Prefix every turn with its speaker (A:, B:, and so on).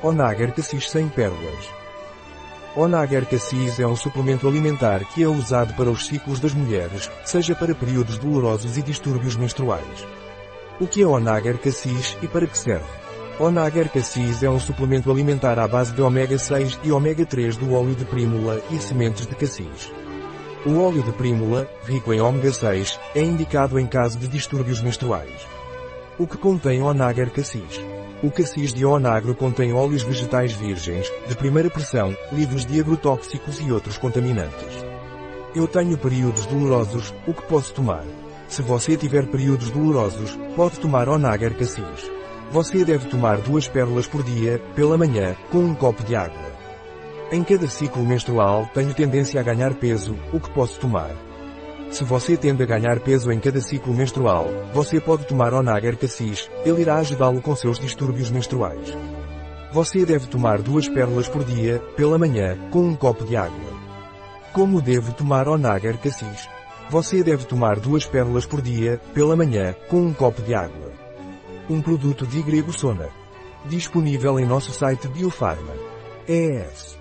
A: Onager Cassis sem pérolas. Onager Cassis é um suplemento alimentar que é usado para os ciclos das mulheres, seja para períodos dolorosos e distúrbios menstruais. O que é Onager Cassis e para que serve? Onager Cassis é um suplemento alimentar à base de ômega 6 e ômega 3 do óleo de prímula e sementes de cassis. O óleo de prímula, rico em ômega 6, é indicado em caso de distúrbios menstruais. O que contém Onager Cassis? O cassis de onagro contém óleos vegetais virgens, de primeira pressão, livres de agrotóxicos e outros contaminantes. Eu tenho períodos dolorosos, o que posso tomar? Se você tiver períodos dolorosos, pode tomar Onager Cassis. Você deve tomar duas pérolas por dia, pela manhã, com um copo de água. Em cada ciclo menstrual tenho tendência a ganhar peso, o que posso tomar? Se você tende a ganhar peso em cada ciclo menstrual, você pode tomar Onager Cassis, ele irá ajudá-lo com seus distúrbios menstruais. Você deve tomar duas pérolas por dia, pela manhã, com um copo de água. Como devo tomar Onager Cassis? Você deve tomar duas pérolas por dia, pela manhã, com um copo de água. Um produto de Grego Sona. Disponível em nosso site Biofarma. ES.